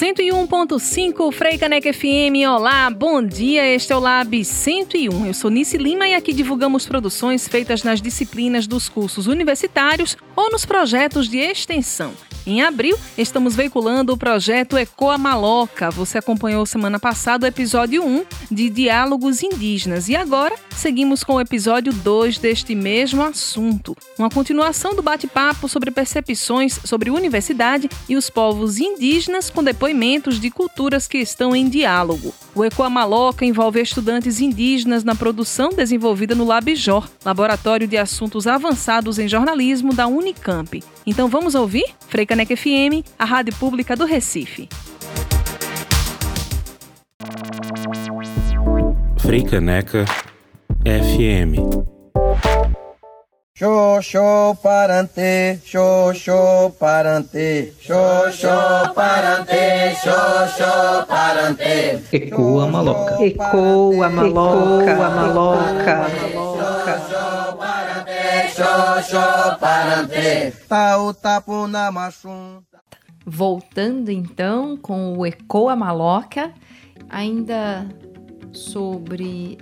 101.5 Frei Caneca FM. Olá, bom dia. Este é o Lab 101. Eu sou Nice Lima e aqui divulgamos produções feitas nas disciplinas dos cursos universitários ou nos projetos de extensão. Em abril, estamos veiculando o projeto Ecoa Maloca. Você acompanhou semana passada o episódio 1 de Diálogos Indígenas e agora seguimos com o episódio 2 deste mesmo assunto. Uma continuação do bate-papo sobre percepções sobre universidade e os povos indígenas com de culturas que estão em diálogo. O Ecoa Maloca envolve estudantes indígenas na produção desenvolvida no Labjor, Laboratório de Assuntos Avançados em Jornalismo da Unicamp. Então vamos ouvir? Frei Caneca FM, a rádio pública do Recife. Frei Caneca FM. Xoxô parante, xoxô parante, xoxô parante, xoxô parante. Ecoa maloca. Ecoa maloca, maloca, maloca. Xoxô parante, tau tapu na machum. Voltando então com o Ecoa Maloca, ainda sobre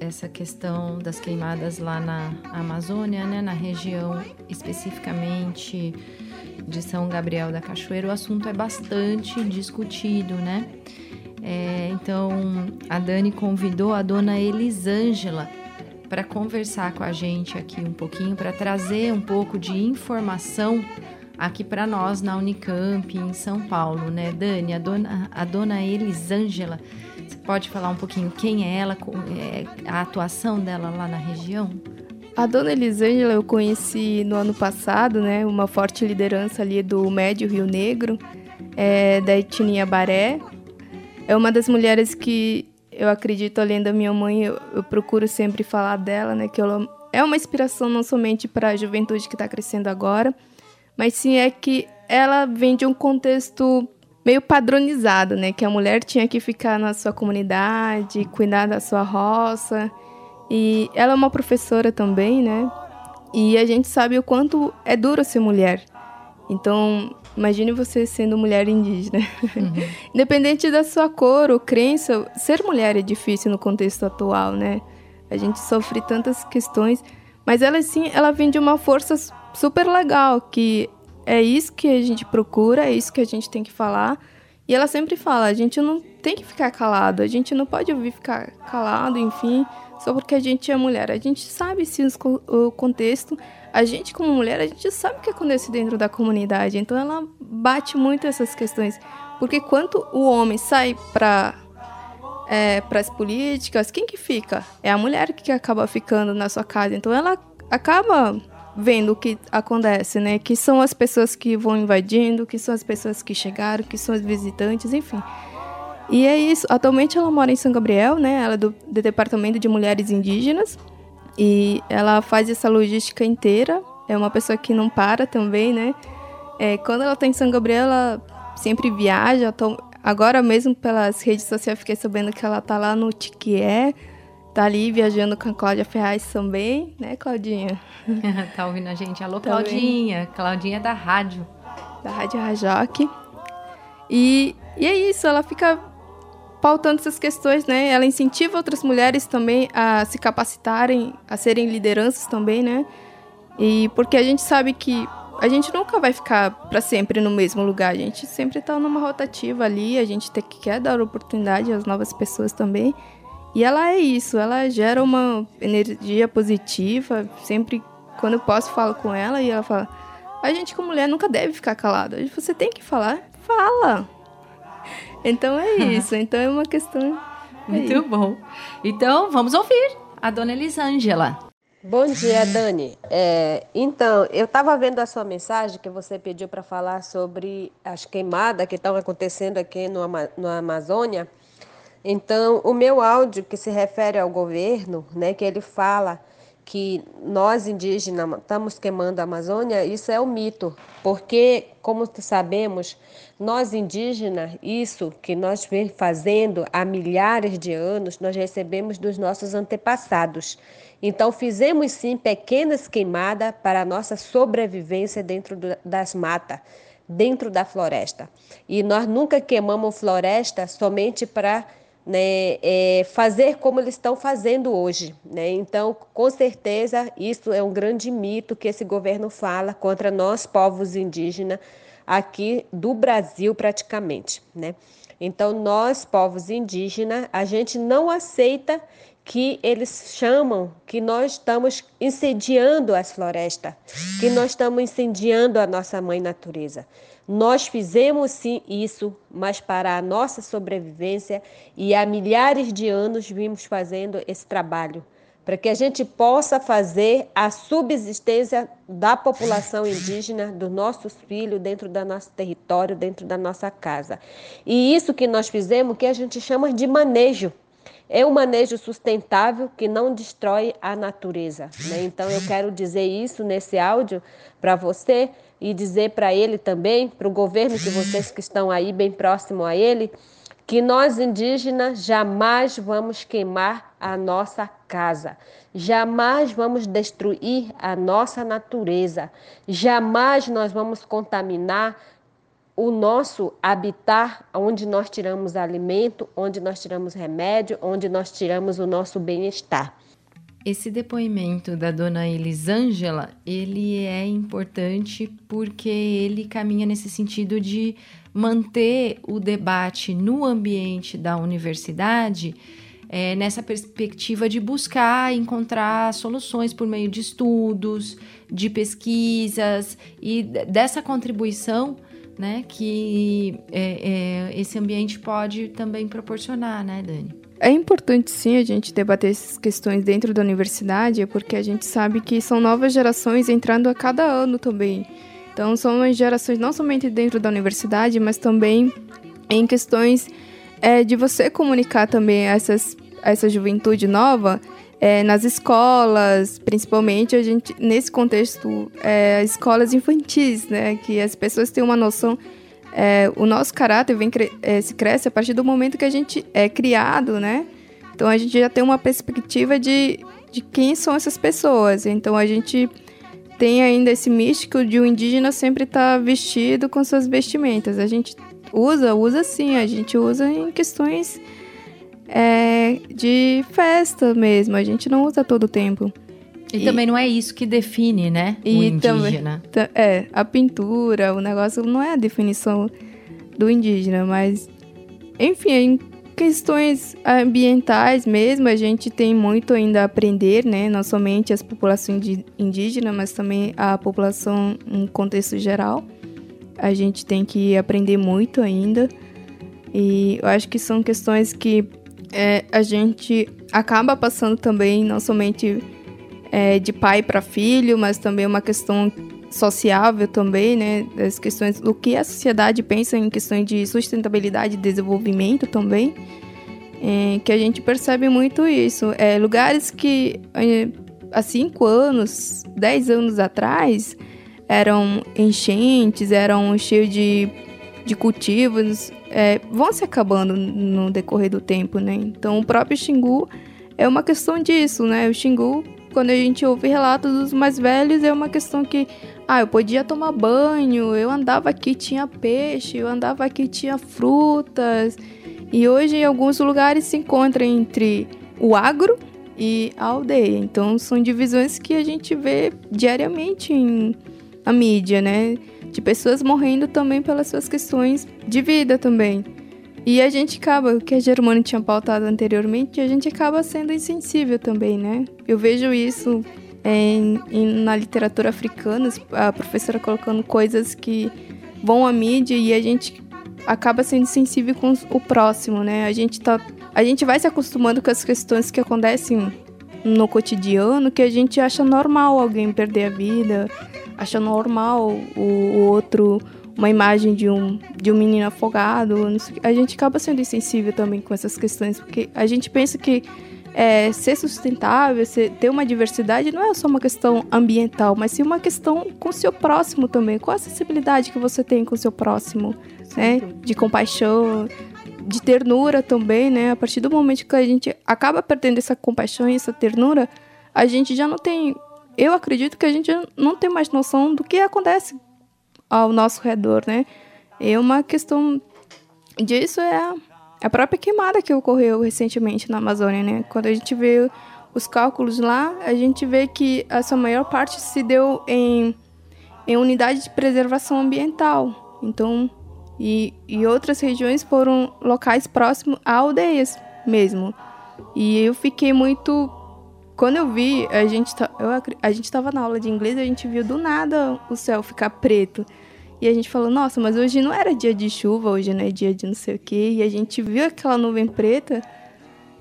essa questão das queimadas lá na Amazônia, né, na região especificamente de São Gabriel da Cachoeira, o assunto é bastante discutido, né? É, então a Dani convidou a dona Elisângela para conversar com a gente aqui um pouquinho, para trazer um pouco de informação aqui para nós na Unicamp em São Paulo, né, Dani? A dona, a dona Elisângela, você pode falar um pouquinho quem é ela, é, a atuação dela lá na região? A dona Elisângela eu conheci no ano passado, né? Uma forte liderança ali do Médio Rio Negro, é, da etnia Baré. É uma das mulheres que eu acredito, além da minha mãe, eu, eu procuro sempre falar dela, né? Que ela é uma inspiração não somente para a juventude que está crescendo agora, mas sim é que ela vem de um contexto meio padronizado, né? Que a mulher tinha que ficar na sua comunidade, cuidar da sua roça. E ela é uma professora também, né? E a gente sabe o quanto é duro ser mulher. Então, imagine você sendo mulher indígena. Uhum. Independente da sua cor ou crença, ser mulher é difícil no contexto atual, né? A gente sofre tantas questões, mas ela sim, ela vem de uma força super legal, que é isso que a gente procura, é isso que a gente tem que falar. E ela sempre fala, a gente não tem que ficar calado, a gente não pode ouvir ficar calado, enfim, só porque a gente é mulher. A gente sabe sim o contexto, a gente como mulher, a gente sabe o que acontece dentro da comunidade. Então ela bate muito essas questões. Porque quando o homem sai para é, para as políticas, quem que fica? É a mulher que acaba ficando na sua casa. Então ela acaba vendo o que acontece, né? Que são as pessoas que vão invadindo, que são as pessoas que chegaram, que são os visitantes, enfim. E é isso. Atualmente ela mora em São Gabriel, né? Ela é do, do Departamento de Mulheres Indígenas e ela faz essa logística inteira. É uma pessoa que não para também, né? É, quando ela está em São Gabriel, ela sempre viaja. Agora mesmo pelas redes sociais fiquei sabendo que ela tá lá no Tiquié, tá ali viajando com a Cláudia Ferraz também, né, Claudinha? tá ouvindo a gente? Alô, Claudinha. Claudinha da rádio. Da Rádio Rajoque. E, e é isso, ela fica pautando essas questões, né? Ela incentiva outras mulheres também a se capacitarem, a serem lideranças também, né? E porque a gente sabe que a gente nunca vai ficar para sempre no mesmo lugar, a gente sempre está numa rotativa ali, a gente tem que quer dar oportunidade às novas pessoas também. E ela é isso, ela gera uma energia positiva, sempre quando eu posso falo com ela e ela fala: "A gente como mulher nunca deve ficar calada. Você tem que falar, fala". Então é isso, então é uma questão Muito bom. Então, vamos ouvir a dona Elisângela. Bom dia, Dani. É, então, eu estava vendo a sua mensagem que você pediu para falar sobre as queimadas que estão acontecendo aqui no, no Amazônia. Então, o meu áudio que se refere ao governo, né, que ele fala que nós indígenas estamos queimando a Amazônia, isso é um mito, porque, como sabemos, nós indígenas, isso que nós vem fazendo há milhares de anos, nós recebemos dos nossos antepassados. Então, fizemos sim pequenas queimadas para a nossa sobrevivência dentro das matas dentro da floresta. E nós nunca queimamos floresta somente para né, é, fazer como eles estão fazendo hoje. Né? Então, com certeza, isso é um grande mito que esse governo fala contra nós, povos indígenas, aqui do Brasil praticamente. Né? Então, nós, povos indígenas, a gente não aceita que eles chamam que nós estamos incendiando as florestas, que nós estamos incendiando a nossa mãe natureza. Nós fizemos sim isso, mas para a nossa sobrevivência e há milhares de anos vimos fazendo esse trabalho, para que a gente possa fazer a subsistência da população indígena, dos nossos filhos, dentro do nosso território, dentro da nossa casa. E isso que nós fizemos, que a gente chama de manejo. É um manejo sustentável que não destrói a natureza. Né? Então, eu quero dizer isso nesse áudio para você e dizer para ele também, para o governo que vocês que estão aí bem próximo a ele, que nós indígenas jamais vamos queimar a nossa casa, jamais vamos destruir a nossa natureza, jamais nós vamos contaminar o nosso habitar, onde nós tiramos alimento, onde nós tiramos remédio, onde nós tiramos o nosso bem-estar. Esse depoimento da dona Elisângela, ele é importante porque ele caminha nesse sentido de manter o debate no ambiente da universidade é, nessa perspectiva de buscar encontrar soluções por meio de estudos, de pesquisas e dessa contribuição né, que é, é, esse ambiente pode também proporcionar, né, Dani? É importante sim a gente debater essas questões dentro da universidade, porque a gente sabe que são novas gerações entrando a cada ano também. Então são gerações não somente dentro da universidade, mas também em questões é, de você comunicar também essas, essa juventude nova é, nas escolas, principalmente a gente nesse contexto é, escolas infantis, né, que as pessoas têm uma noção é, o nosso caráter vem é, se cresce a partir do momento que a gente é criado, né? Então a gente já tem uma perspectiva de, de quem são essas pessoas. Então a gente tem ainda esse místico de o indígena sempre estar tá vestido com suas vestimentas. A gente usa, usa sim, a gente usa em questões é, de festa mesmo. A gente não usa todo o tempo. E, e, também não é isso que define, né? o indígena. Também, é, a pintura, o negócio não é a definição do indígena, mas enfim, em questões ambientais mesmo, a gente tem muito ainda a aprender, né? Não somente as populações indígenas, mas também a população em contexto geral. A gente tem que aprender muito ainda. E eu acho que são questões que é, a gente acaba passando também, não somente é, de pai para filho, mas também uma questão sociável também, né? Das questões do que a sociedade pensa em questões de sustentabilidade e desenvolvimento também. É, que a gente percebe muito isso. É, lugares que é, há cinco anos, dez anos atrás, eram enchentes, eram cheios de, de cultivos, é, vão se acabando no decorrer do tempo, né? Então, o próprio Xingu é uma questão disso, né? O Xingu quando a gente ouve relatos dos mais velhos, é uma questão que, ah, eu podia tomar banho, eu andava aqui tinha peixe, eu andava aqui tinha frutas. E hoje em alguns lugares se encontra entre o agro e a aldeia. Então são divisões que a gente vê diariamente em a mídia, né? De pessoas morrendo também pelas suas questões de vida também. E a gente acaba, o que a Germana tinha pautado anteriormente, a gente acaba sendo insensível também, né? Eu vejo isso em, em, na literatura africana, a professora colocando coisas que vão à mídia e a gente acaba sendo sensível com o próximo, né? A gente tá, a gente vai se acostumando com as questões que acontecem no cotidiano que a gente acha normal alguém perder a vida, acha normal o, o outro uma imagem de um, de um menino afogado. A gente acaba sendo insensível também com essas questões, porque a gente pensa que é, ser sustentável, ser, ter uma diversidade, não é só uma questão ambiental, mas sim uma questão com o seu próximo também. Qual a sensibilidade que você tem com o seu próximo, né? De compaixão, de ternura também, né? A partir do momento que a gente acaba perdendo essa compaixão e essa ternura, a gente já não tem. Eu acredito que a gente não tem mais noção do que acontece ao nosso redor, né? E uma questão disso é a, própria queimada que ocorreu recentemente na Amazônia, né? Quando a gente vê os cálculos lá, a gente vê que a sua maior parte se deu em, em unidade de preservação ambiental. Então, e, e outras regiões foram locais próximos a aldeias mesmo. E eu fiquei muito. Quando eu vi, a gente, tá, eu, a gente estava na aula de inglês e a gente viu do nada o céu ficar preto. E a gente falou, nossa, mas hoje não era dia de chuva, hoje não é dia de não sei o quê. E a gente viu aquela nuvem preta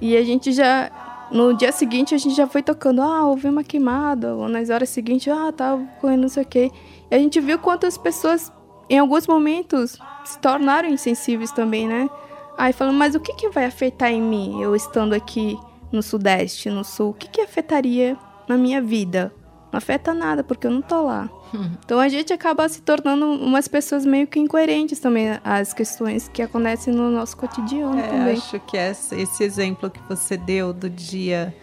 e a gente já. No dia seguinte a gente já foi tocando, ah, houve uma queimada. Ou nas horas seguintes, ah, tá correndo não sei o quê. E a gente viu quantas pessoas, em alguns momentos, se tornaram insensíveis também, né? Aí falando, mas o que, que vai afetar em mim, eu estando aqui no Sudeste, no Sul? O que, que afetaria na minha vida? Não afeta nada, porque eu não tô lá. Hum. Então a gente acaba se tornando umas pessoas meio que incoerentes também às questões que acontecem no nosso cotidiano é, também. Acho que esse, esse exemplo que você deu do dia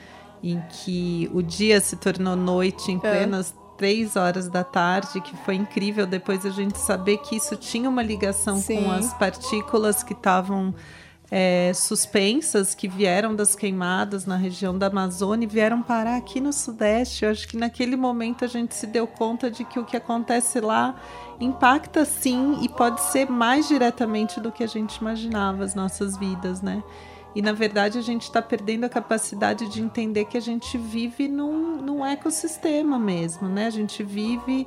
em que o dia se tornou noite em é. plenas três horas da tarde, que foi incrível depois a gente saber que isso tinha uma ligação Sim. com as partículas que estavam é, suspensas, que vieram das queimadas na região da Amazônia e vieram parar aqui no Sudeste. Eu acho que naquele momento a gente se deu conta de que o que acontece lá impacta sim e pode ser mais diretamente do que a gente imaginava as nossas vidas, né? E na verdade a gente está perdendo a capacidade de entender que a gente vive num, num ecossistema mesmo, né? A gente vive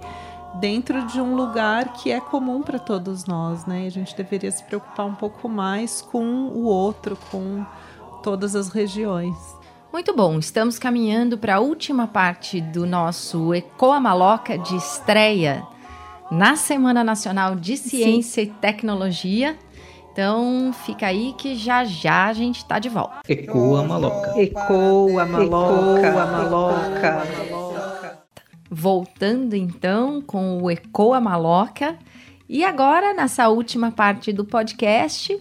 dentro de um lugar que é comum para todos nós, né? E a gente deveria se preocupar um pouco mais com o outro, com todas as regiões. Muito bom, estamos caminhando para a última parte do nosso Ecoa Maloca de estreia na Semana Nacional de Ciência Sim. e Tecnologia. Então fica aí que já já a gente está de volta. Ecoa maloca. Ecoa maloca. Ecoa maloca. Voltando então com o Ecoa maloca. E agora, nessa última parte do podcast,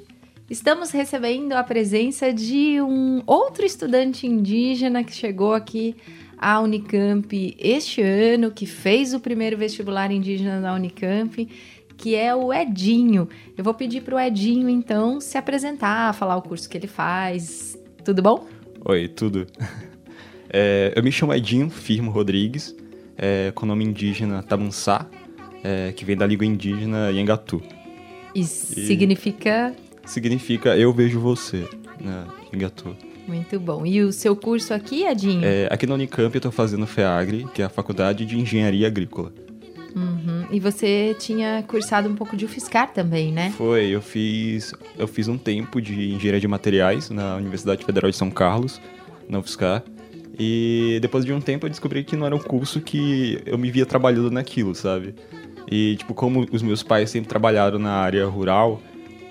estamos recebendo a presença de um outro estudante indígena que chegou aqui à Unicamp este ano, que fez o primeiro vestibular indígena da Unicamp que é o Edinho. Eu vou pedir para o Edinho, então, se apresentar, falar o curso que ele faz. Tudo bom? Oi, tudo. É, eu me chamo Edinho Firmo Rodrigues, é, com o nome indígena Tamunsá, é, que vem da língua indígena Yangatu. E, e significa? Significa eu vejo você, na Yangatu. Muito bom. E o seu curso aqui, Edinho? É, aqui na Unicamp eu estou fazendo FEAGRE, que é a Faculdade de Engenharia Agrícola. Uhum. E você tinha cursado um pouco de UFSCar também, né? Foi, eu fiz, eu fiz um tempo de engenharia de materiais na Universidade Federal de São Carlos, na UFSCar. E depois de um tempo eu descobri que não era um curso que eu me via trabalhando naquilo, sabe? E, tipo, como os meus pais sempre trabalharam na área rural,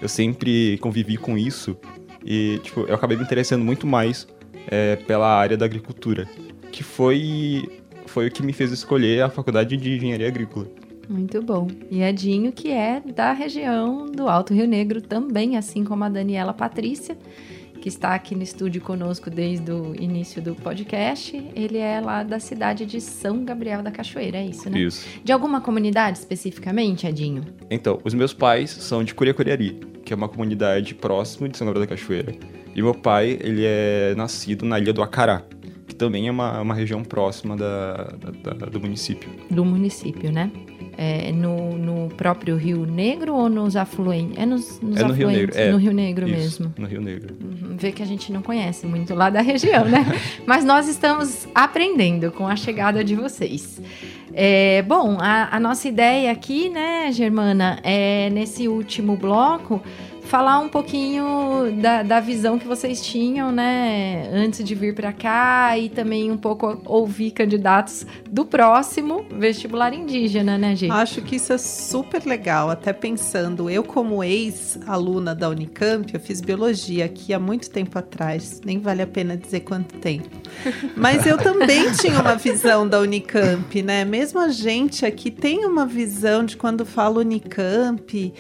eu sempre convivi com isso. E, tipo, eu acabei me interessando muito mais é, pela área da agricultura. Que foi foi o que me fez escolher a faculdade de engenharia agrícola. Muito bom. E Edinho, que é da região do Alto Rio Negro também, assim como a Daniela Patrícia, que está aqui no estúdio conosco desde o início do podcast. Ele é lá da cidade de São Gabriel da Cachoeira, é isso, né? Isso. De alguma comunidade especificamente, Edinho? Então, os meus pais são de Curiacuriari, que é uma comunidade próxima de São Gabriel da Cachoeira. E meu pai, ele é nascido na ilha do Acará, também é uma, uma região próxima da, da, da do município. Do município, né? É no, no próprio Rio Negro ou nos afluentes? É nos, nos é no Rio Negro. É, no Rio Negro isso, mesmo. No Rio Negro. Uhum, vê que a gente não conhece muito lá da região, né? Mas nós estamos aprendendo com a chegada de vocês. É, bom, a, a nossa ideia aqui, né, Germana, é nesse último bloco falar um pouquinho da, da visão que vocês tinham, né, antes de vir para cá e também um pouco ouvir candidatos do próximo vestibular indígena, né, gente? Acho que isso é super legal, até pensando, eu como ex-aluna da Unicamp, eu fiz biologia aqui há muito tempo atrás, nem vale a pena dizer quanto tempo. Mas eu também tinha uma visão da Unicamp, né? Mesmo a gente aqui tem uma visão de quando fala Unicamp,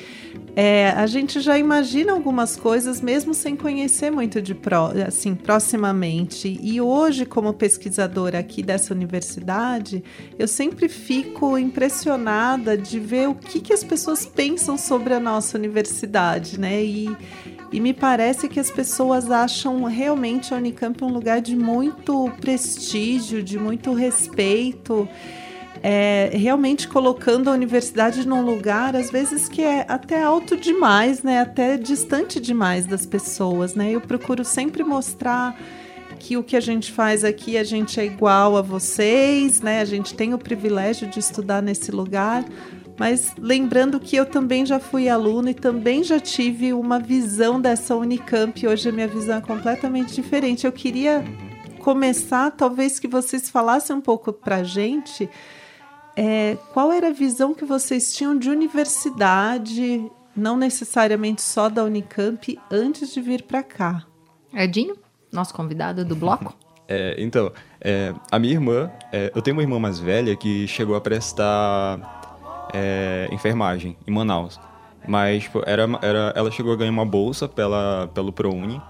é, a gente já imagina algumas coisas mesmo sem conhecer muito de pro, assim proximamente. E hoje, como pesquisadora aqui dessa universidade, eu sempre fico impressionada de ver o que, que as pessoas pensam sobre a nossa universidade, né? E, e me parece que as pessoas acham realmente a Unicamp um lugar de muito prestígio, de muito respeito é, realmente colocando a universidade num lugar, às vezes, que é até alto demais, né? Até distante demais das pessoas, né? Eu procuro sempre mostrar que o que a gente faz aqui, a gente é igual a vocês, né? A gente tem o privilégio de estudar nesse lugar, mas lembrando que eu também já fui aluna e também já tive uma visão dessa Unicamp. Hoje a minha visão é completamente diferente. Eu queria começar, talvez que vocês falassem um pouco para a gente é, qual era a visão que vocês tinham de universidade, não necessariamente só da Unicamp, antes de vir para cá? Edinho, nosso convidado do bloco. É, então, é, a minha irmã, é, eu tenho uma irmã mais velha que chegou a prestar é, enfermagem em Manaus. Mas tipo, era, era, ela chegou a ganhar uma bolsa pela, pelo ProUni.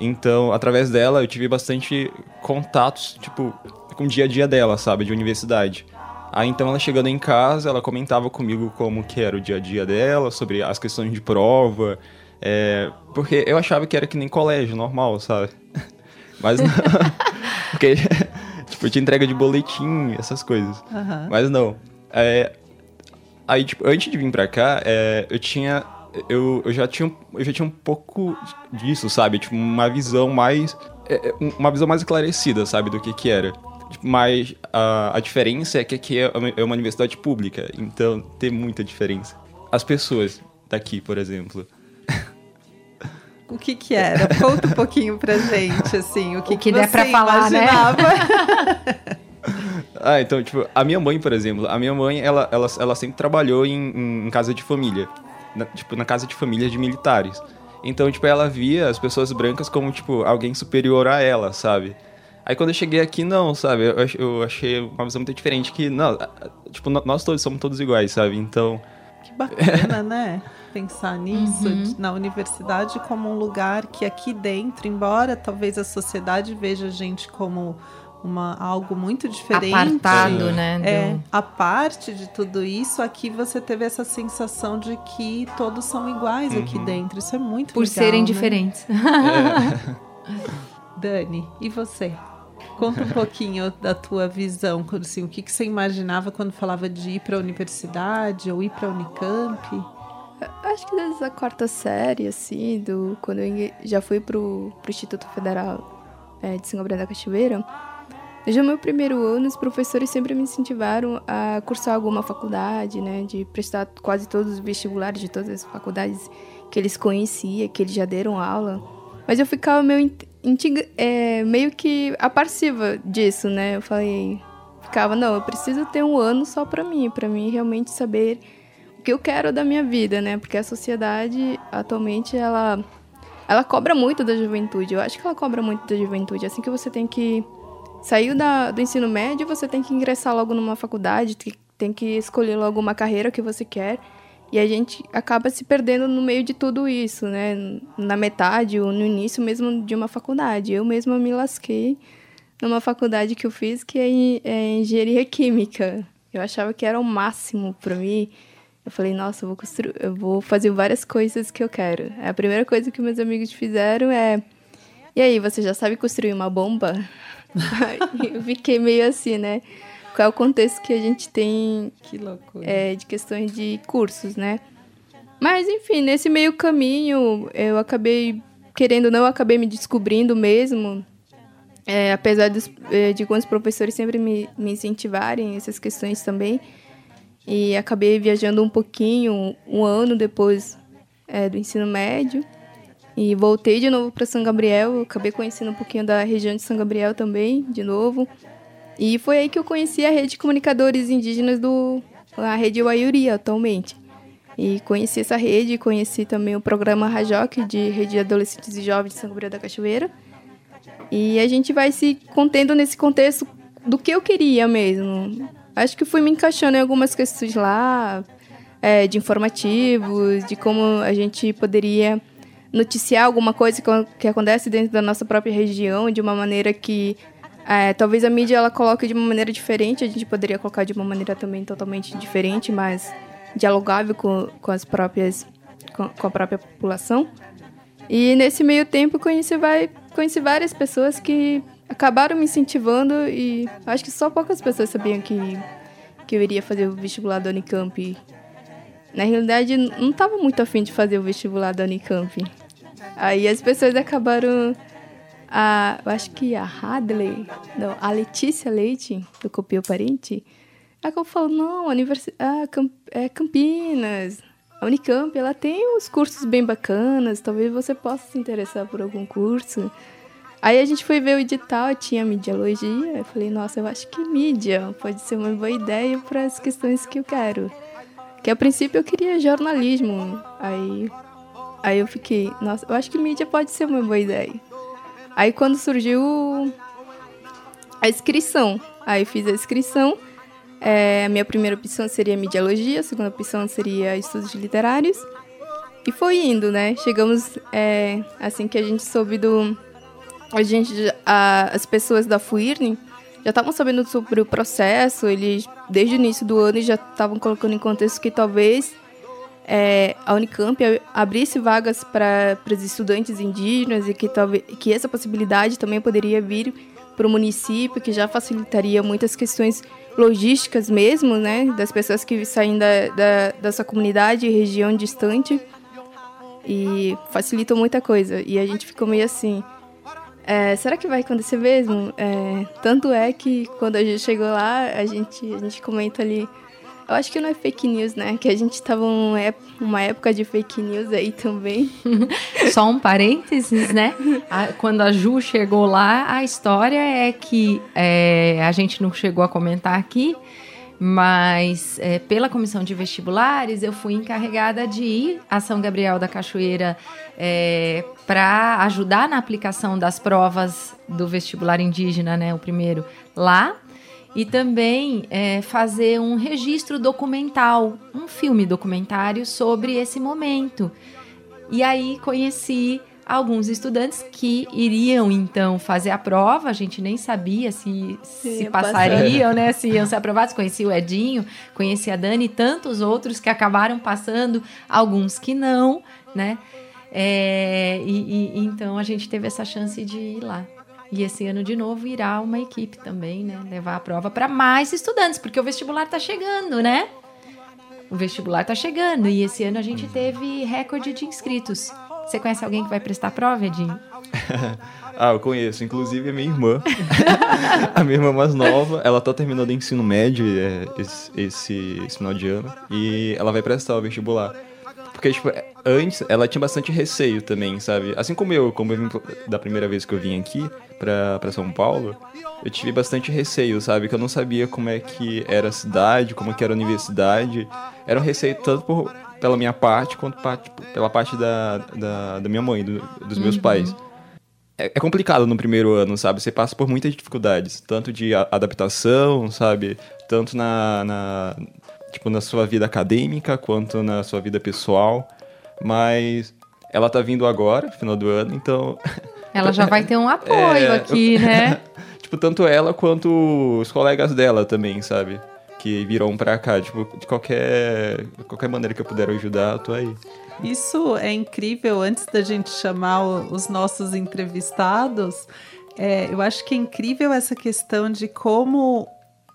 Então, através dela, eu tive bastante contatos, tipo, com o dia a dia dela, sabe, de universidade. Aí então ela chegando em casa, ela comentava comigo como que era o dia a dia dela, sobre as questões de prova, é, porque eu achava que era que nem colégio, normal, sabe? Mas não, porque, tipo, tinha entrega de boletim, essas coisas. Uhum. Mas não. É, aí, tipo, antes de vir pra cá, é, eu tinha... Eu, eu, já tinha, eu já tinha um pouco disso, sabe? Tipo, uma visão mais... É, é, uma visão mais esclarecida, sabe? Do que que era. Mas a, a diferença é que aqui é uma, é uma universidade pública, então tem muita diferença. As pessoas daqui, por exemplo. O que que era? Conta um pouquinho pra gente, assim, o que, o que, que der pra falar, né? imaginava. né? ah, então, tipo, a minha mãe, por exemplo, a minha mãe, ela, ela, ela sempre trabalhou em, em casa de família. Na, tipo, na casa de família de militares. Então, tipo, ela via as pessoas brancas como, tipo, alguém superior a ela, sabe? Aí quando eu cheguei aqui, não, sabe? Eu, eu achei uma visão muito diferente que, não, tipo, nós todos somos todos iguais, sabe? Então. Que bacana, né? Pensar nisso, uhum. na universidade como um lugar que aqui dentro, embora talvez a sociedade veja a gente como uma, algo muito diferente. Apartado, né? É, do... a parte de tudo isso, aqui você teve essa sensação de que todos são iguais uhum. aqui dentro. Isso é muito Por legal, serem né? diferentes. É. Dani, e você? Conta um pouquinho da tua visão, assim, o que, que você imaginava quando falava de ir para a universidade ou ir para a Unicamp? Acho que desde a quarta série, assim, do, quando eu já fui para o Instituto Federal é, de São Gabriel da Cachoeira, desde o meu primeiro ano, os professores sempre me incentivaram a cursar alguma faculdade, né, de prestar quase todos os vestibulares de todas as faculdades que eles conheciam, que eles já deram aula. Mas eu ficava meio é, meio que passiva disso, né? Eu falei, ficava, não, eu preciso ter um ano só para mim, para mim realmente saber o que eu quero da minha vida, né? Porque a sociedade atualmente ela ela cobra muito da juventude. Eu acho que ela cobra muito da juventude. Assim que você tem que sair da, do ensino médio, você tem que ingressar logo numa faculdade, tem que escolher logo uma carreira que você quer. E a gente acaba se perdendo no meio de tudo isso, né? Na metade ou no início mesmo de uma faculdade. Eu mesma me lasquei numa faculdade que eu fiz que é, é engenharia química. Eu achava que era o máximo para mim. Eu falei, nossa, eu vou, construir, eu vou fazer várias coisas que eu quero. A primeira coisa que meus amigos fizeram é: E aí, você já sabe construir uma bomba? eu fiquei meio assim, né? Qual é o contexto que a gente tem que loucura. É, de questões de cursos, né? Mas, enfim, nesse meio caminho, eu acabei, querendo ou não, acabei me descobrindo mesmo. É, apesar dos, é, de alguns professores sempre me, me incentivarem essas questões também. E acabei viajando um pouquinho, um ano depois é, do ensino médio. E voltei de novo para São Gabriel. Acabei conhecendo um pouquinho da região de São Gabriel também, de novo. E foi aí que eu conheci a rede de comunicadores indígenas do a rede Waiuri atualmente. E conheci essa rede, conheci também o programa Rajoc de Rede de Adolescentes e Jovens de São Gabriel da Cachoeira. E a gente vai se contendo nesse contexto do que eu queria mesmo. Acho que fui me encaixando em algumas questões lá, é, de informativos, de como a gente poderia noticiar alguma coisa que acontece dentro da nossa própria região de uma maneira que é, talvez a mídia ela coloque de uma maneira diferente, a gente poderia colocar de uma maneira também totalmente diferente, mas dialogável com, com as próprias com, com a própria população. E nesse meio tempo conheci, vai, conheci várias pessoas que acabaram me incentivando e acho que só poucas pessoas sabiam que, que eu iria fazer o vestibular da Unicamp. Na realidade, não estava muito afim de fazer o vestibular da Unicamp. Aí as pessoas acabaram. A, eu acho que a Hadley, não, a Letícia Leite, do Copio Parente, acabou falando: não, a universidade, Camp, é Campinas, a Unicamp, ela tem uns cursos bem bacanas, talvez você possa se interessar por algum curso. Aí a gente foi ver o edital, tinha mediologia. Eu falei, nossa, eu acho que mídia pode ser uma boa ideia para as questões que eu quero. Que a princípio eu queria jornalismo. Aí, aí eu fiquei, nossa, eu acho que mídia pode ser uma boa ideia. Aí quando surgiu a inscrição, aí fiz a inscrição. É, a minha primeira opção seria mediologia, a segunda opção seria estudos literários. E foi indo, né? Chegamos, é, assim que a gente soube do, a gente, a, as pessoas da FUIRN já estavam sabendo sobre o processo, eles, desde o início do ano, já estavam colocando em contexto que talvez é, a Unicamp abrisse vagas para os estudantes indígenas e que, talvez, que essa possibilidade também poderia vir para o município, que já facilitaria muitas questões logísticas mesmo, né, das pessoas que saem da, da, dessa comunidade e região distante e facilitou muita coisa. E a gente ficou meio assim, é, será que vai acontecer mesmo? É, tanto é que quando a gente chegou lá, a gente, a gente comenta ali. Eu acho que não é fake news, né? Que a gente estava uma época de fake news aí também. Só um parênteses, né? A, quando a Ju chegou lá, a história é que é, a gente não chegou a comentar aqui, mas é, pela comissão de vestibulares eu fui encarregada de ir a São Gabriel da Cachoeira é, para ajudar na aplicação das provas do vestibular indígena, né, o primeiro lá, e também é, fazer um registro documental, um filme documentário sobre esse momento. E aí conheci alguns estudantes que iriam então fazer a prova, a gente nem sabia se, se passariam, né, se iam ser aprovados. Conheci o Edinho, conheci a Dani e tantos outros que acabaram passando, alguns que não, né? É, e, e, então a gente teve essa chance de ir lá. E esse ano de novo irá uma equipe também, né? Levar a prova para mais estudantes, porque o vestibular está chegando, né? O vestibular está chegando e esse ano a gente teve recorde de inscritos. Você conhece alguém que vai prestar prova, Edinho? ah, eu conheço. Inclusive a minha irmã. a minha irmã mais nova, ela tá terminando o ensino médio é, esse, esse, esse final de ano. E ela vai prestar o vestibular. Porque, tipo, antes ela tinha bastante receio também, sabe? Assim como eu, como eu vim da primeira vez que eu vim aqui pra, pra São Paulo, eu tive bastante receio, sabe? Que eu não sabia como é que era a cidade, como é que era a universidade. Era um receio tanto por, pela minha parte quanto parte, tipo, pela parte da, da, da minha mãe, do, dos meus uhum. pais. É, é, complicado no primeiro ano, sabe? Você passa por muitas dificuldades, tanto de adaptação, sabe? Tanto na, na tipo, na sua vida acadêmica quanto na sua vida pessoal. Mas ela tá vindo agora, final do ano, então. Ela já vai ter um apoio é, aqui, né? tipo, tanto ela quanto os colegas dela também, sabe? Que viram pra cá. Tipo, de qualquer, qualquer maneira que eu puder ajudar, eu tô aí. Isso é incrível. Antes da gente chamar os nossos entrevistados, é, eu acho que é incrível essa questão de como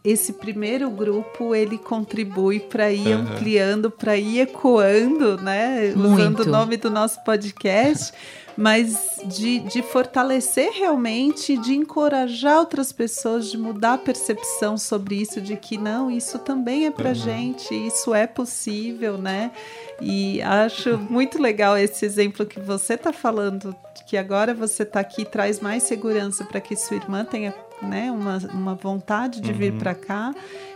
esse primeiro grupo ele contribui para ir uhum. ampliando, para ir ecoando, né? Muito. Usando o nome do nosso podcast, mas de, de fortalecer realmente, de encorajar outras pessoas, de mudar a percepção sobre isso, de que não, isso também é para uhum. gente, isso é possível, né? E acho muito legal esse exemplo que você está falando, que agora você está aqui traz mais segurança para que sua irmã tenha né, uma, uma vontade de uhum. vir para cá.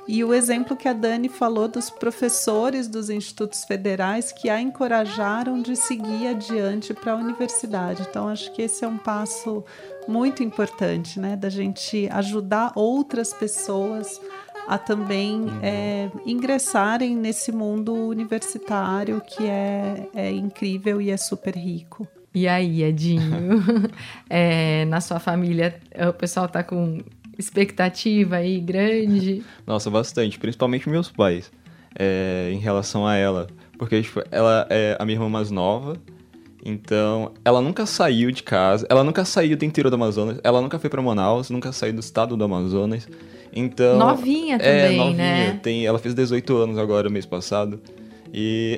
E o exemplo que a Dani falou dos professores dos institutos federais que a encorajaram de seguir adiante para a universidade. Então, acho que esse é um passo muito importante, né, da gente ajudar outras pessoas a também é, ingressarem nesse mundo universitário que é, é incrível e é super rico. E aí, Edinho? é, na sua família, o pessoal tá com expectativa aí grande? Nossa, bastante. Principalmente meus pais. É, em relação a ela. Porque tipo, ela é a minha irmã mais nova. Então, ela nunca saiu de casa. Ela nunca saiu do interior do Amazonas. Ela nunca foi para Manaus. Nunca saiu do estado do Amazonas. Então... Novinha é, também, novinha. né? Tem, ela fez 18 anos agora, mês passado. E...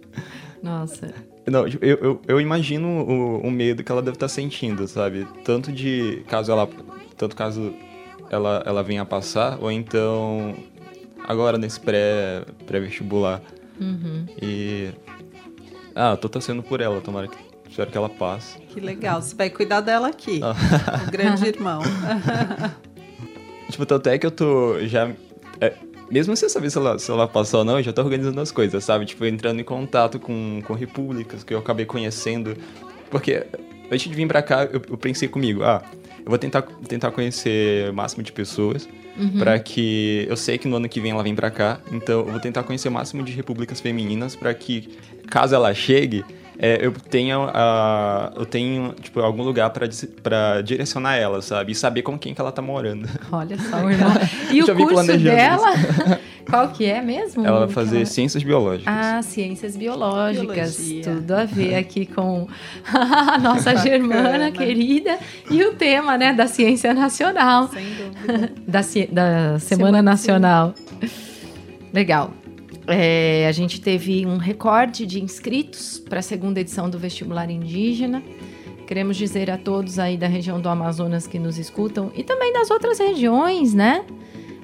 Nossa... Não, tipo, eu, eu, eu imagino o, o, medo que ela deve estar sentindo, sabe? Tanto de caso ela. Tanto caso ela, ela venha a passar, ou então agora nesse pré, pré-vestibular. Uhum. E. Ah, tô torcendo por ela, tomara que, espero que ela passe. Que legal, você vai cuidar dela aqui, Ah. o grande irmão. tipo, tanto é que eu tô já. Mesmo sem saber se ela, se ela passou ou não, eu já tô organizando as coisas, sabe? Tipo, entrando em contato com, com repúblicas que eu acabei conhecendo. Porque antes de vir pra cá, eu, eu pensei comigo, ah, eu vou tentar, tentar conhecer o máximo de pessoas. Uhum. Pra que. Eu sei que no ano que vem ela vem pra cá, então eu vou tentar conhecer o máximo de repúblicas femininas pra que, caso ela chegue, é, eu tenha, a, eu tenho tipo, algum lugar pra direcionar ela, sabe? E saber com quem que ela tá morando. Olha só, o irmão. E o curso dela, qual que é mesmo? Ela vai fazer ela- ciências biológicas. Ah, ciências biológicas. Biologia. Tudo a ver aqui com a nossa germana querida e o tema, né, da ciência nacional. Sem dúvida. Da, ci- da Semana Semana Nacional. Legal. É, a gente teve um recorde de inscritos para a segunda edição do vestibular indígena. Queremos dizer a todos aí da região do Amazonas que nos escutam e também das outras regiões, né?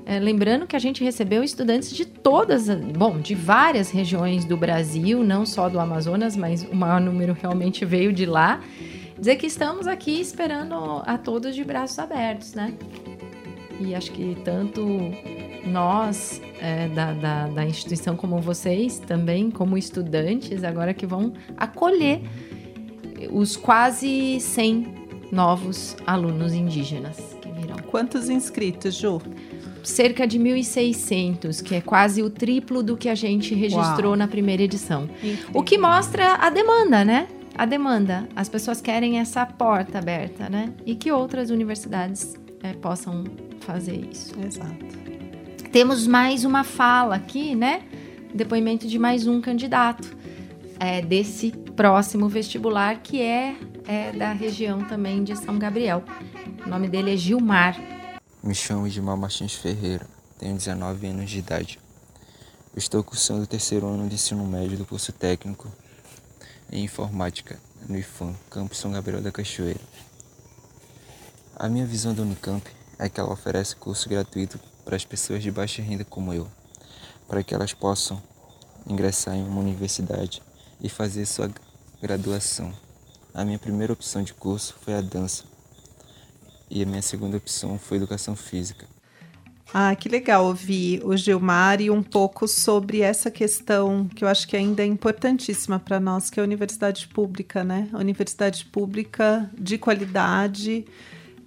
É, lembrando que a gente recebeu estudantes de todas, bom, de várias regiões do Brasil, não só do Amazonas, mas o maior número realmente veio de lá. Dizer que estamos aqui esperando a todos de braços abertos, né? E acho que tanto nós é, da, da, da instituição como vocês também, como estudantes, agora que vão acolher os quase 100 novos alunos indígenas que virão. Quantos inscritos, Ju? Cerca de 1.600, que é quase o triplo do que a gente registrou Uau. na primeira edição. Incrível. O que mostra a demanda, né? A demanda. As pessoas querem essa porta aberta, né? E que outras universidades eh, possam fazer isso. Exato. Temos mais uma fala aqui, né? Depoimento de mais um candidato é, desse próximo vestibular, que é, é da região também de São Gabriel. O nome dele é Gilmar. Me chamo Gilmar Martins Ferreira, tenho 19 anos de idade. Estou cursando o terceiro ano de ensino médio do curso técnico em informática no IFAM, campus São Gabriel da Cachoeira. A minha visão da Unicamp é que ela oferece curso gratuito para as pessoas de baixa renda como eu, para que elas possam ingressar em uma universidade e fazer sua graduação. A minha primeira opção de curso foi a dança e a minha segunda opção foi educação física. Ah, que legal ouvir o Gilmar e um pouco sobre essa questão que eu acho que ainda é importantíssima para nós, que é a universidade pública, né? A universidade pública de qualidade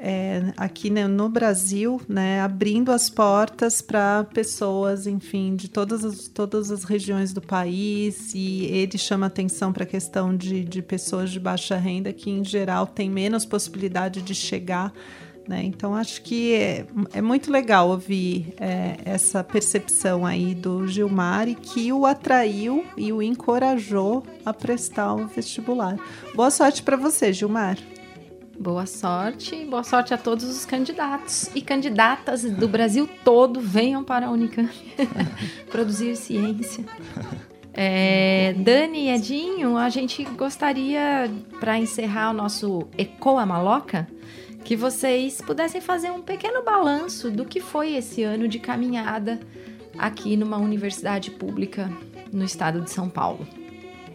é, aqui né, no Brasil, né? Abrindo as portas para pessoas, enfim, de todas as, todas as regiões do país e ele chama atenção para a questão de, de pessoas de baixa renda que, em geral, têm menos possibilidade de chegar né? Então, acho que é, é muito legal ouvir é, essa percepção aí do Gilmar e que o atraiu e o encorajou a prestar o vestibular. Boa sorte para você, Gilmar. Boa sorte, boa sorte a todos os candidatos e candidatas do Brasil todo. Venham para a Unicamp produzir ciência. É, Dani e Edinho, a gente gostaria, para encerrar o nosso Ecoa Maloca, que vocês pudessem fazer um pequeno balanço do que foi esse ano de caminhada aqui numa universidade pública no estado de São Paulo.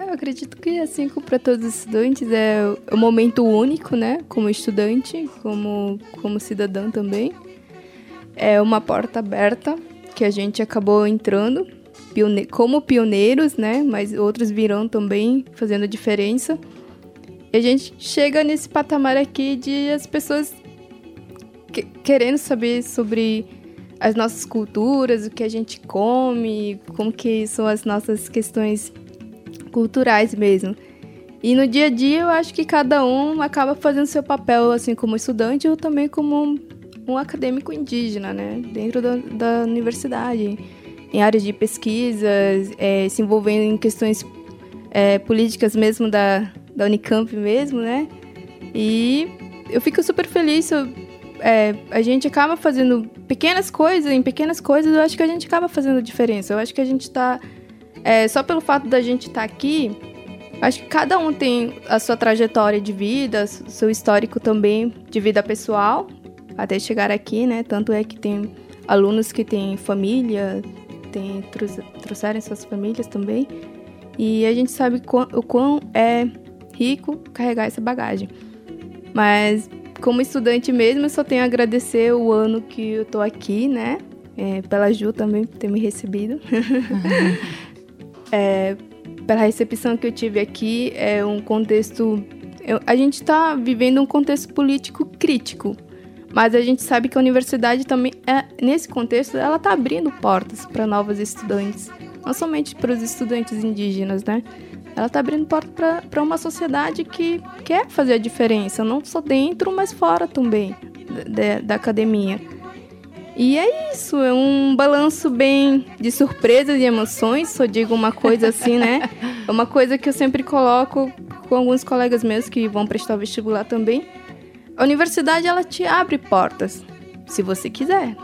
Eu acredito que, assim como para todos os estudantes, é um momento único, né? Como estudante, como, como cidadão também. É uma porta aberta que a gente acabou entrando pione como pioneiros, né? Mas outros virão também fazendo a diferença. E a gente chega nesse patamar aqui de as pessoas que- querendo saber sobre as nossas culturas, o que a gente come, como que são as nossas questões culturais mesmo. E no dia a dia eu acho que cada um acaba fazendo seu papel, assim, como estudante ou também como um, um acadêmico indígena, né? Dentro da, da universidade, em áreas de pesquisas, é, se envolvendo em questões é, políticas mesmo da, da Unicamp mesmo, né? E eu fico super feliz. Eu, é, a gente acaba fazendo pequenas coisas, em pequenas coisas eu acho que a gente acaba fazendo diferença. Eu acho que a gente está é, só pelo fato da gente estar tá aqui, acho que cada um tem a sua trajetória de vida, seu histórico também de vida pessoal, até chegar aqui, né? Tanto é que tem alunos que têm família, tem, trouxeram suas famílias também. E a gente sabe o quão é rico carregar essa bagagem. Mas como estudante mesmo, eu só tenho a agradecer o ano que eu tô aqui, né? É, pela Ju também por ter me recebido. é, pela recepção que eu tive aqui, é um contexto. Eu, a gente está vivendo um contexto político crítico, mas a gente sabe que a universidade também, é, nesse contexto, ela está abrindo portas para novos estudantes, não somente para os estudantes indígenas, né? Ela está abrindo porta para uma sociedade que quer fazer a diferença, não só dentro, mas fora também da, da academia. E é isso, é um balanço bem de surpresas e emoções, só digo uma coisa assim, né? É uma coisa que eu sempre coloco com alguns colegas meus que vão prestar o vestibular também. A universidade, ela te abre portas, se você quiser.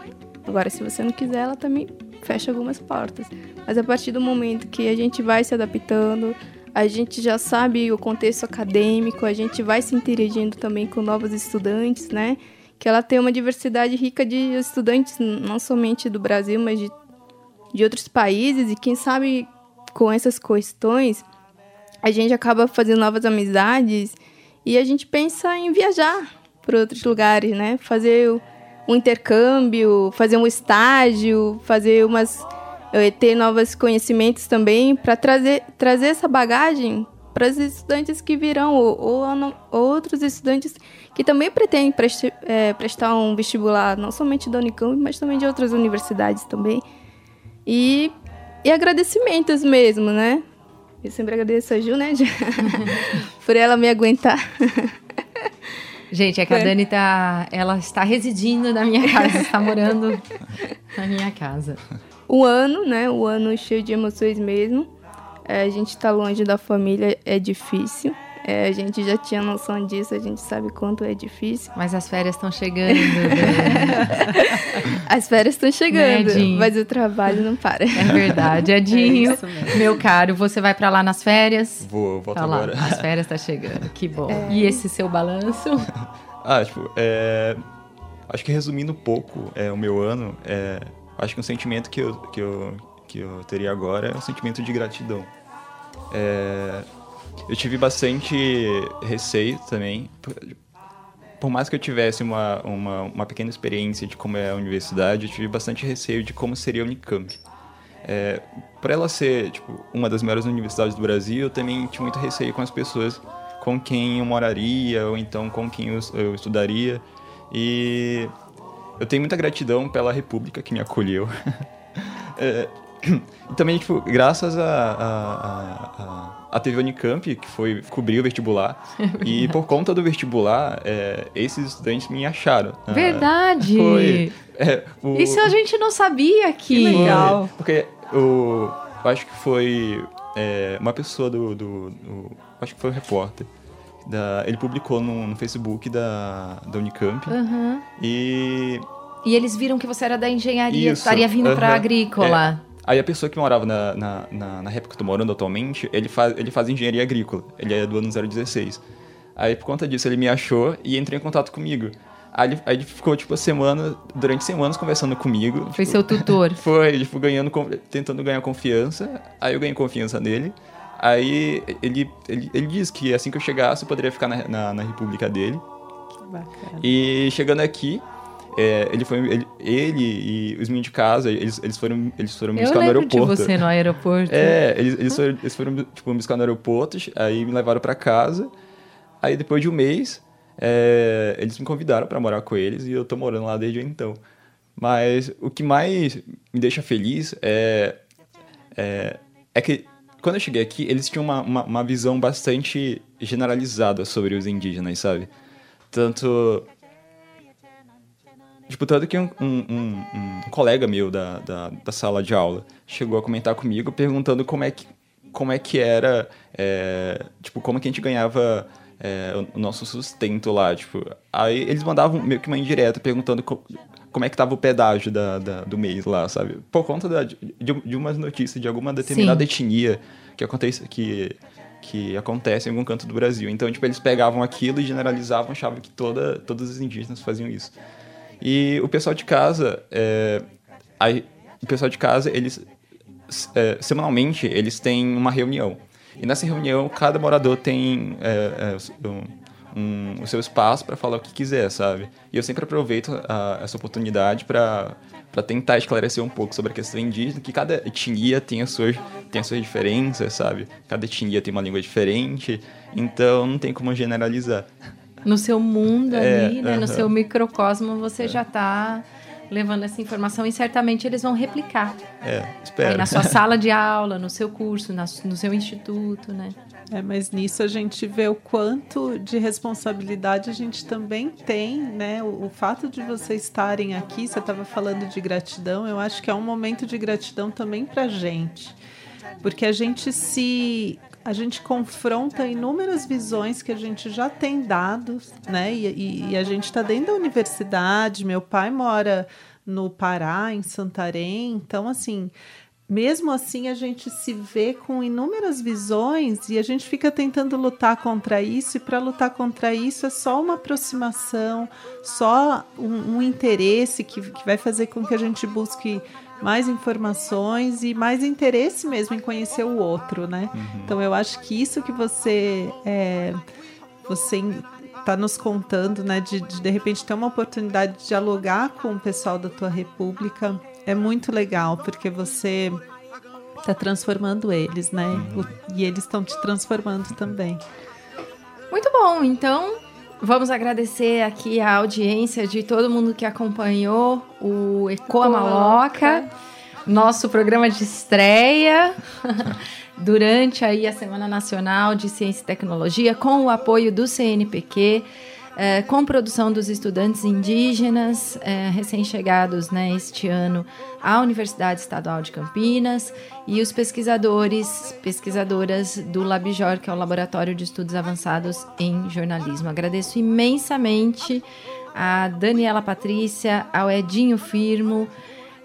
Agora, se você não quiser, ela também fecha algumas portas. Mas a partir do momento que a gente vai se adaptando, a gente já sabe o contexto acadêmico, a gente vai se interagindo também com novos estudantes, né? Que ela tem uma diversidade rica de estudantes, não somente do Brasil, mas de, de outros países, e quem sabe com essas questões a gente acaba fazendo novas amizades e a gente pensa em viajar para outros lugares, né? Fazer um intercâmbio, fazer um estágio, fazer umas ter novos conhecimentos também para trazer, trazer essa bagagem para os estudantes que virão ou, ou, ou, outros estudantes que também pretendem preste, é, prestar um vestibular, não somente da Unicamp, mas também de outras universidades também. E, e agradecimentos mesmo, né? Eu sempre agradeço a Ju, né, por ela me aguentar. Gente, é que a. Dani tá, ela está residindo na minha casa, está morando na minha casa um ano, né? O um ano cheio de emoções mesmo. É, a gente está longe da família, é difícil. É, a gente já tinha noção disso, a gente sabe quanto é difícil. Mas as férias estão chegando. as férias estão chegando, né, mas o trabalho não para. É verdade, Edinho. É meu caro, você vai para lá nas férias? Vou, volto tá agora. Lá, as férias estão tá chegando, que bom. É... E esse seu balanço? ah, tipo, é... acho que resumindo um pouco é, o meu ano, é acho que um sentimento que eu, que eu, que eu teria agora é um sentimento de gratidão. É, eu tive bastante receio também. Por, mais que eu tivesse uma, uma, uma, pequena experiência de como é a universidade, eu tive bastante receio de como seria a Unicamp. É, por ela ser tipo, uma das melhores universidades do Brasil, eu também tinha muito receio com as pessoas com quem eu moraria ou então com quem eu, eu estudaria. E eu tenho muita gratidão pela República que me acolheu. é, e também, tipo, graças a, a, a, a TV Unicamp, que foi cobrir o vestibular. e por conta do vestibular, é, esses estudantes me acharam. Ah, Verdade! Foi, é, o, Isso a gente não sabia. Que legal! Porque o, eu acho que foi é, uma pessoa do, do, do, Acho que foi o repórter da, ele publicou no, no, Facebook da, da Unicamp. Uhum. E. E eles viram que você era da engenharia, Isso, estaria vindo uhum. para agrícola. Aí a pessoa que morava na, na, na, na época que eu tô morando atualmente, ele faz, ele faz engenharia agrícola. Ele é do ano 016. Aí por conta disso ele me achou e entrou em contato comigo. Aí ele, aí ele ficou, tipo, a semana, durante semanas conversando comigo. Foi tipo, seu tutor. Foi, tipo, ganhando, tentando ganhar confiança. Aí eu ganhei confiança nele. Aí ele, ele, ele disse que assim que eu chegasse eu poderia ficar na, na, na República dele. Que bacana. E chegando aqui, é, ele foi ele, ele, e os meninos de casa eles, eles foram eles foram me buscar no aeroporto de você no aeroporto é eles, eles foram, eles foram tipo, me buscar no aeroporto aí me levaram para casa aí depois de um mês é, eles me convidaram para morar com eles e eu tô morando lá desde então Mas o que mais me deixa feliz é, é, é que quando eu cheguei aqui, eles tinham uma, uma, uma, visão bastante generalizada sobre os indígenas, sabe? Tanto. Tipo, tanto que um, um, um, colega meu da, da, da, sala de aula chegou a comentar comigo perguntando como é que, como é que era. É, tipo, como que a gente ganhava é, o nosso sustento lá, tipo. Aí eles mandavam meio que uma indireta perguntando co como é que tava o pedágio da, da, do mês lá, sabe? Por conta da, de, de umas notícias de alguma determinada Sim. etnia que acontece, que, que acontece em algum canto do Brasil. Então, tipo, eles pegavam aquilo e generalizavam, achavam que toda, todos os indígenas faziam isso. E o pessoal de casa, é, aí, o pessoal de casa, eles, é, semanalmente, eles têm uma reunião. E nessa reunião, cada morador tem é, é um, um, o seu espaço para falar o que quiser, sabe? E eu sempre aproveito a, essa oportunidade para para tentar esclarecer um pouco sobre a questão indígena, que cada etnia tem as suas, tem as suas diferenças, sabe? Cada etnia tem uma língua diferente, então não tem como generalizar. No seu mundo é, ali, né? Uh -huh. no seu microcosmo, você é. já está levando essa informação e certamente eles vão replicar. É, espero. Aí na sua sala de aula, no seu curso, na, no seu instituto, né? É, mas nisso a gente vê o quanto de responsabilidade a gente também tem, né? O, o fato de vocês estarem aqui, você estava falando de gratidão, eu acho que é um momento de gratidão também para a gente, porque a gente se a gente confronta inúmeras visões que a gente já tem dados, né? E, e, e a gente está dentro da universidade. Meu pai mora no Pará, em Santarém, então assim mesmo assim a gente se vê com inúmeras visões e a gente fica tentando lutar contra isso, e para lutar contra isso é só uma aproximação, só um, um interesse que, que vai fazer com que a gente busque mais informações e mais interesse mesmo em conhecer o outro, né? Uhum. Então eu acho que isso que você é, você está nos contando, né, de, de de repente ter uma oportunidade de dialogar com o pessoal da tua república é muito legal, porque você está transformando eles, né? Uhum. E eles estão te transformando também. Muito bom, então vamos agradecer aqui a audiência de todo mundo que acompanhou o Ecoa Maloca, nosso programa de estreia. durante aí a Semana Nacional de Ciência e Tecnologia, com o apoio do CNPq, é, com produção dos estudantes indígenas é, recém-chegados né, este ano à Universidade Estadual de Campinas e os pesquisadores, pesquisadoras do LabJOR, que é o Laboratório de Estudos Avançados em Jornalismo. Agradeço imensamente a Daniela Patrícia, ao Edinho Firmo.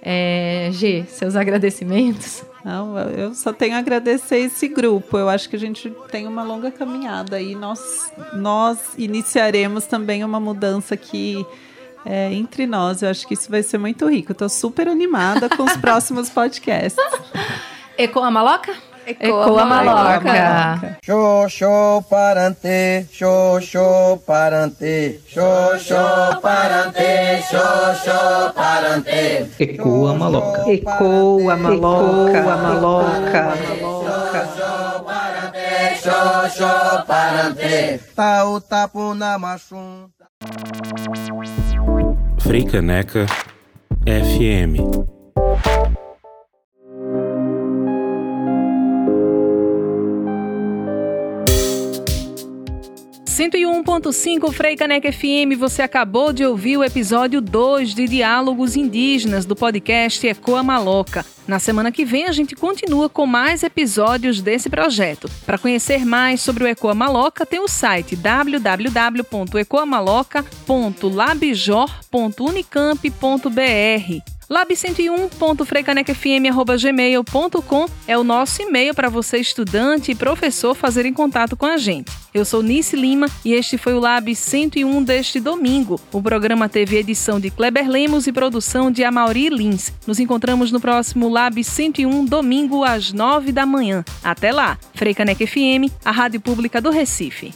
É, G, seus agradecimentos. Não, eu só tenho a agradecer esse grupo. Eu acho que a gente tem uma longa caminhada e nós, nós iniciaremos também uma mudança aqui é, entre nós. Eu acho que isso vai ser muito rico. Estou super animada com os próximos podcasts. Ecoa Maloca? Ecoa, Maloca. Show, parante, show, parante, show, parante, show, parante. Ecoa Maloca. Ecoa Maloca, Maloca. Show, show, parante, tau, tapu, na machum. Frei Caneca FM 101.5 Frei Caneca FM, você acabou de ouvir o episódio 2 de Diálogos Indígenas do podcast Ecoa Maloca. Na semana que vem a gente continua com mais episódios desse projeto. Para conhecer mais sobre o Ecoa Maloca, tem o site www.ecoamaloca.labjor.unicamp.br lab101.freicanecfm.gmail.com é o nosso e-mail para você, estudante e professor, fazerem contato com a gente. Eu sou Nice Lima e este foi o Lab 101 deste domingo. O programa teve edição de Kleber Lemos e produção de Amauri Lins. Nos encontramos no próximo Lab 101, domingo às 9 da manhã. Até lá! Freicanec FM, a rádio pública do Recife.